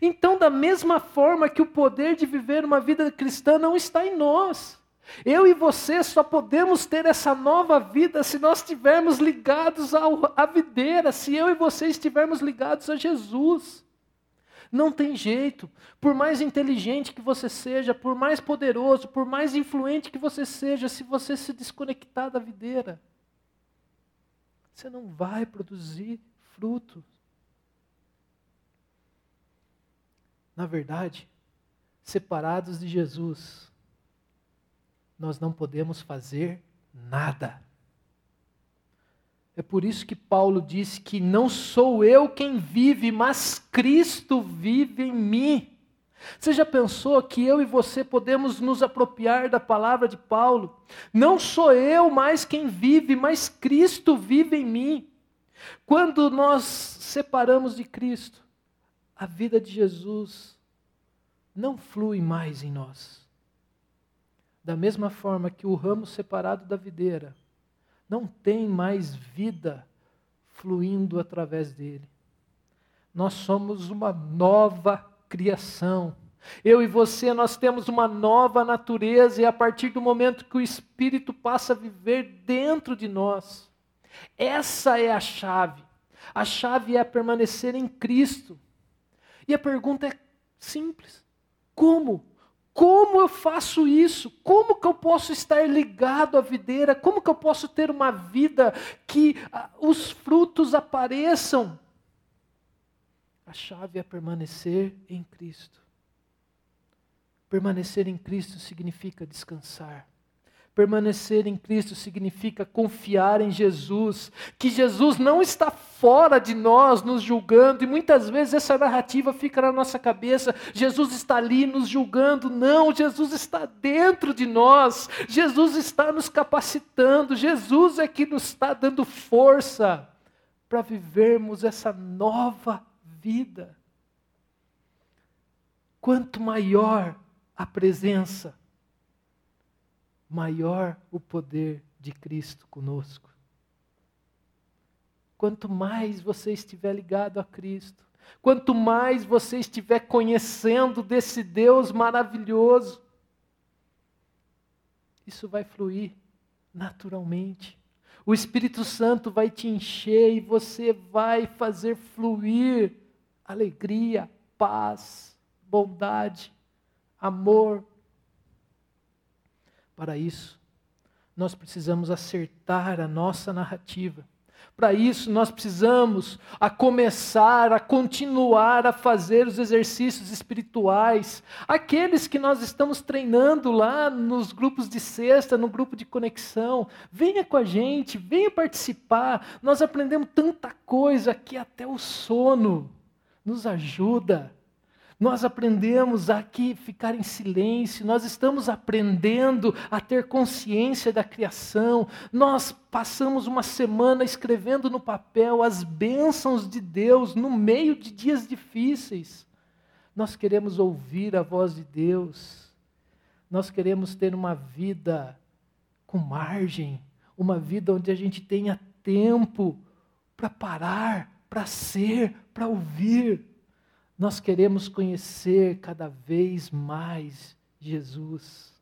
Speaker 1: Então, da mesma forma que o poder de viver uma vida cristã não está em nós. Eu e você só podemos ter essa nova vida se nós estivermos ligados à videira, se eu e você estivermos ligados a Jesus. Não tem jeito. Por mais inteligente que você seja, por mais poderoso, por mais influente que você seja, se você se desconectar da videira, você não vai produzir frutos. Na verdade, separados de Jesus, nós não podemos fazer nada. É por isso que Paulo disse que não sou eu quem vive, mas Cristo vive em mim. Você já pensou que eu e você podemos nos apropriar da palavra de Paulo? Não sou eu mais quem vive, mas Cristo vive em mim. Quando nós separamos de Cristo, a vida de Jesus não flui mais em nós. Da mesma forma que o ramo separado da videira não tem mais vida fluindo através dele. Nós somos uma nova criação. Eu e você, nós temos uma nova natureza, e a partir do momento que o Espírito passa a viver dentro de nós, essa é a chave. A chave é permanecer em Cristo. E a pergunta é simples: como? Como eu faço isso? Como que eu posso estar ligado à videira? Como que eu posso ter uma vida que ah, os frutos apareçam? A chave é permanecer em Cristo. Permanecer em Cristo significa descansar. Permanecer em Cristo significa confiar em Jesus, que Jesus não está fora de nós nos julgando, e muitas vezes essa narrativa fica na nossa cabeça: Jesus está ali nos julgando. Não, Jesus está dentro de nós, Jesus está nos capacitando, Jesus é que nos está dando força para vivermos essa nova vida. Quanto maior a presença, maior o poder de Cristo conosco. Quanto mais você estiver ligado a Cristo, quanto mais você estiver conhecendo desse Deus maravilhoso, isso vai fluir naturalmente. O Espírito Santo vai te encher e você vai fazer fluir alegria, paz, bondade, amor. Para isso, nós precisamos acertar a nossa narrativa. Para isso, nós precisamos a começar, a continuar a fazer os exercícios espirituais, aqueles que nós estamos treinando lá nos grupos de sexta, no grupo de conexão. Venha com a gente, venha participar. Nós aprendemos tanta coisa que até o sono nos ajuda. Nós aprendemos aqui ficar em silêncio, nós estamos aprendendo a ter consciência da criação. Nós passamos uma semana escrevendo no papel as bênçãos de Deus no meio de dias difíceis. Nós queremos ouvir a voz de Deus. Nós queremos ter uma vida com margem, uma vida onde a gente tenha tempo para parar, para ser, para ouvir. Nós queremos conhecer cada vez mais Jesus.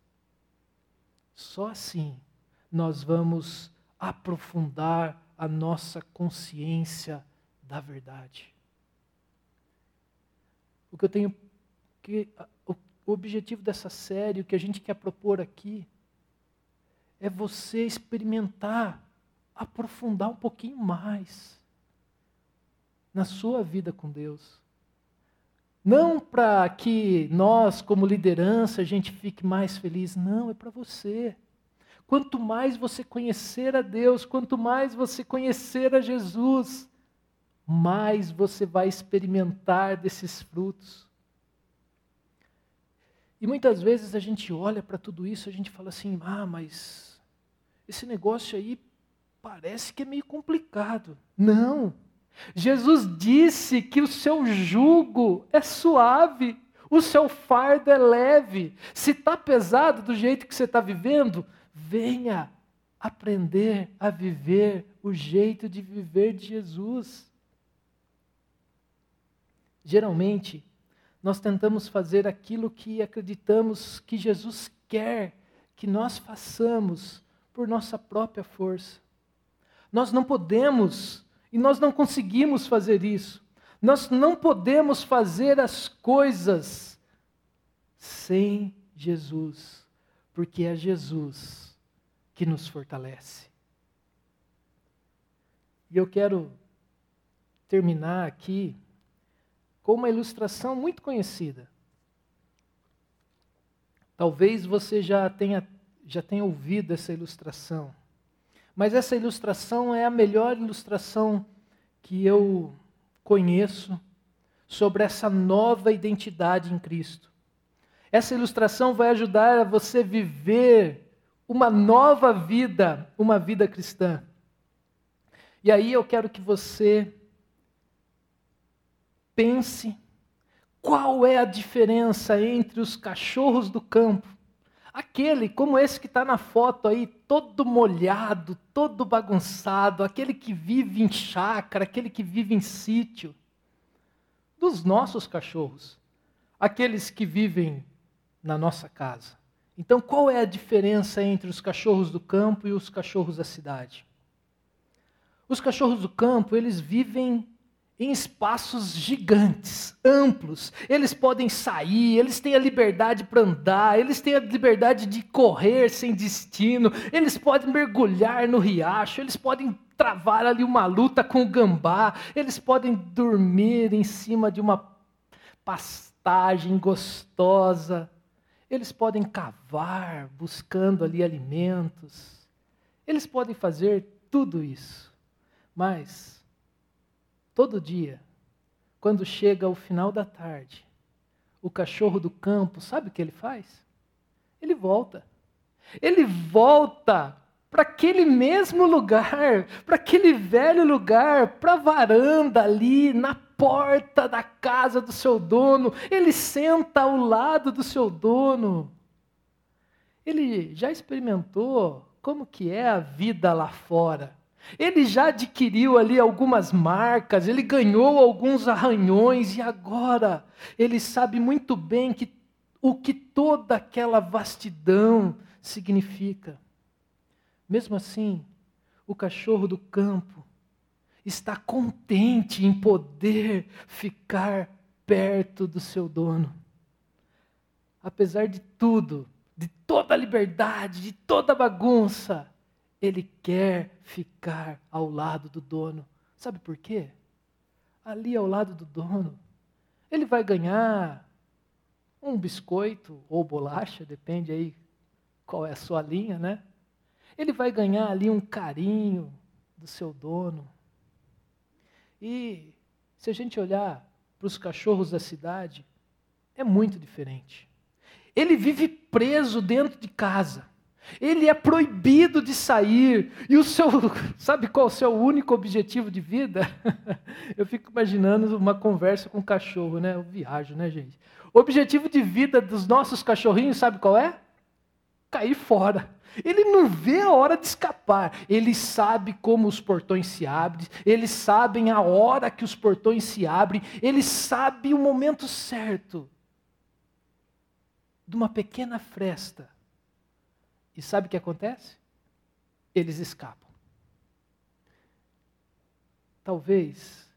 Speaker 1: Só assim nós vamos aprofundar a nossa consciência da verdade. O que eu tenho que o objetivo dessa série, o que a gente quer propor aqui é você experimentar, aprofundar um pouquinho mais na sua vida com Deus. Não para que nós, como liderança, a gente fique mais feliz. Não, é para você. Quanto mais você conhecer a Deus, quanto mais você conhecer a Jesus, mais você vai experimentar desses frutos. E muitas vezes a gente olha para tudo isso, a gente fala assim: ah, mas esse negócio aí parece que é meio complicado. Não. Jesus disse que o seu jugo é suave, o seu fardo é leve. Se está pesado do jeito que você está vivendo, venha aprender a viver o jeito de viver de Jesus. Geralmente, nós tentamos fazer aquilo que acreditamos que Jesus quer que nós façamos por nossa própria força. Nós não podemos e nós não conseguimos fazer isso. Nós não podemos fazer as coisas sem Jesus, porque é Jesus que nos fortalece. E eu quero terminar aqui com uma ilustração muito conhecida. Talvez você já tenha, já tenha ouvido essa ilustração. Mas essa ilustração é a melhor ilustração que eu conheço sobre essa nova identidade em Cristo. Essa ilustração vai ajudar a você viver uma nova vida, uma vida cristã. E aí eu quero que você pense qual é a diferença entre os cachorros do campo Aquele, como esse que está na foto aí, todo molhado, todo bagunçado, aquele que vive em chácara, aquele que vive em sítio, dos nossos cachorros, aqueles que vivem na nossa casa. Então, qual é a diferença entre os cachorros do campo e os cachorros da cidade? Os cachorros do campo, eles vivem em espaços gigantes, amplos. Eles podem sair, eles têm a liberdade para andar, eles têm a liberdade de correr sem destino, eles podem mergulhar no riacho, eles podem travar ali uma luta com o gambá, eles podem dormir em cima de uma pastagem gostosa, eles podem cavar buscando ali alimentos, eles podem fazer tudo isso. Mas Todo dia, quando chega o final da tarde, o cachorro do campo, sabe o que ele faz? Ele volta. Ele volta para aquele mesmo lugar, para aquele velho lugar, para a varanda ali, na porta da casa do seu dono. Ele senta ao lado do seu dono. ele já experimentou como que é a vida lá fora. Ele já adquiriu ali algumas marcas, ele ganhou alguns arranhões e agora ele sabe muito bem que o que toda aquela vastidão significa. Mesmo assim, o cachorro do campo está contente em poder ficar perto do seu dono. Apesar de tudo, de toda a liberdade, de toda a bagunça, ele quer ficar ao lado do dono. Sabe por quê? Ali ao lado do dono, ele vai ganhar um biscoito ou bolacha, depende aí qual é a sua linha, né? Ele vai ganhar ali um carinho do seu dono. E se a gente olhar para os cachorros da cidade, é muito diferente. Ele vive preso dentro de casa. Ele é proibido de sair. E o seu, (laughs) sabe qual o seu único objetivo de vida? (laughs) Eu fico imaginando uma conversa com um cachorro, né? Eu viajo, né, gente? O objetivo de vida dos nossos cachorrinhos, sabe qual é? Cair fora. Ele não vê a hora de escapar. Ele sabe como os portões se abrem, eles sabem a hora que os portões se abrem, ele sabe o momento certo de uma pequena fresta e sabe o que acontece? Eles escapam. Talvez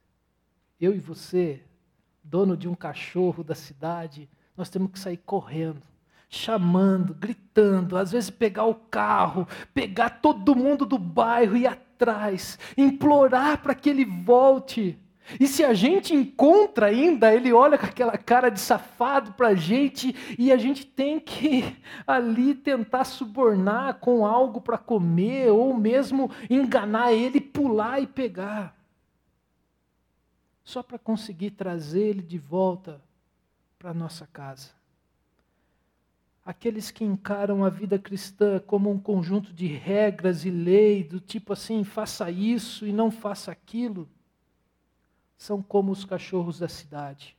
Speaker 1: eu e você, dono de um cachorro da cidade, nós temos que sair correndo, chamando, gritando, às vezes pegar o carro, pegar todo mundo do bairro e atrás, implorar para que ele volte. E se a gente encontra ainda, ele olha com aquela cara de safado para a gente e a gente tem que ali tentar subornar com algo para comer ou mesmo enganar ele, pular e pegar. Só para conseguir trazer ele de volta para nossa casa. Aqueles que encaram a vida cristã como um conjunto de regras e lei, do tipo assim, faça isso e não faça aquilo são como os cachorros da cidade.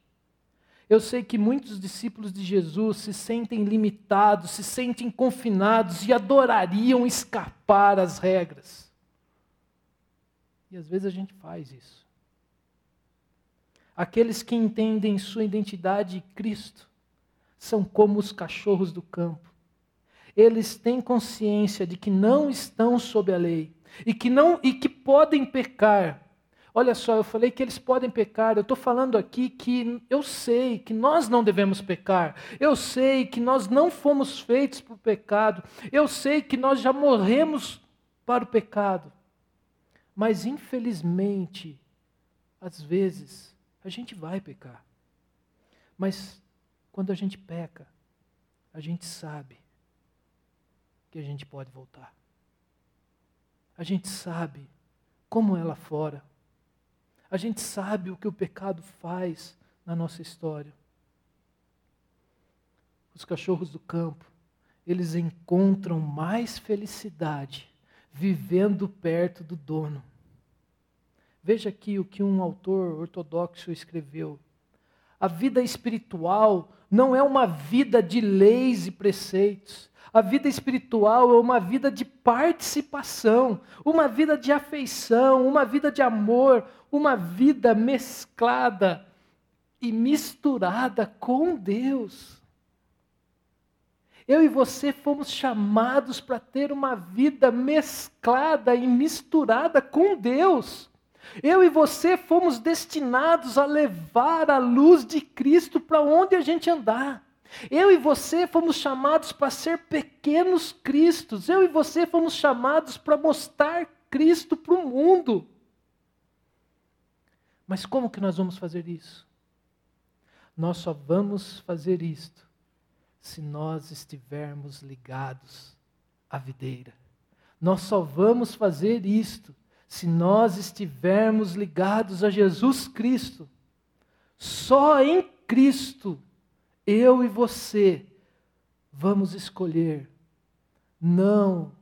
Speaker 1: Eu sei que muitos discípulos de Jesus se sentem limitados, se sentem confinados e adorariam escapar às regras. E às vezes a gente faz isso. Aqueles que entendem sua identidade em Cristo são como os cachorros do campo. Eles têm consciência de que não estão sob a lei e que não e que podem pecar, Olha só, eu falei que eles podem pecar. Eu estou falando aqui que eu sei que nós não devemos pecar. Eu sei que nós não fomos feitos para o pecado. Eu sei que nós já morremos para o pecado. Mas, infelizmente, às vezes, a gente vai pecar. Mas, quando a gente peca, a gente sabe que a gente pode voltar. A gente sabe como é lá fora. A gente sabe o que o pecado faz na nossa história. Os cachorros do campo, eles encontram mais felicidade vivendo perto do dono. Veja aqui o que um autor ortodoxo escreveu. A vida espiritual não é uma vida de leis e preceitos, a vida espiritual é uma vida de participação, uma vida de afeição, uma vida de amor, uma vida mesclada e misturada com Deus. Eu e você fomos chamados para ter uma vida mesclada e misturada com Deus. Eu e você fomos destinados a levar a luz de Cristo para onde a gente andar. Eu e você fomos chamados para ser pequenos cristos. Eu e você fomos chamados para mostrar Cristo para o mundo. Mas como que nós vamos fazer isso? Nós só vamos fazer isto se nós estivermos ligados à videira. Nós só vamos fazer isto se nós estivermos ligados a Jesus Cristo. Só em Cristo eu e você vamos escolher não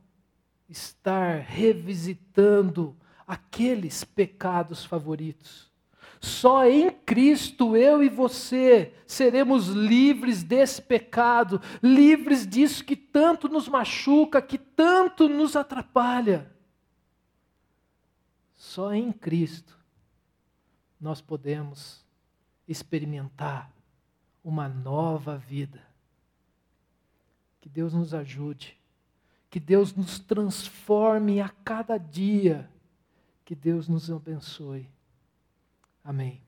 Speaker 1: estar revisitando aqueles pecados favoritos. Só em Cristo eu e você seremos livres desse pecado, livres disso que tanto nos machuca, que tanto nos atrapalha. Só em Cristo nós podemos experimentar uma nova vida. Que Deus nos ajude, que Deus nos transforme a cada dia, que Deus nos abençoe. Amém.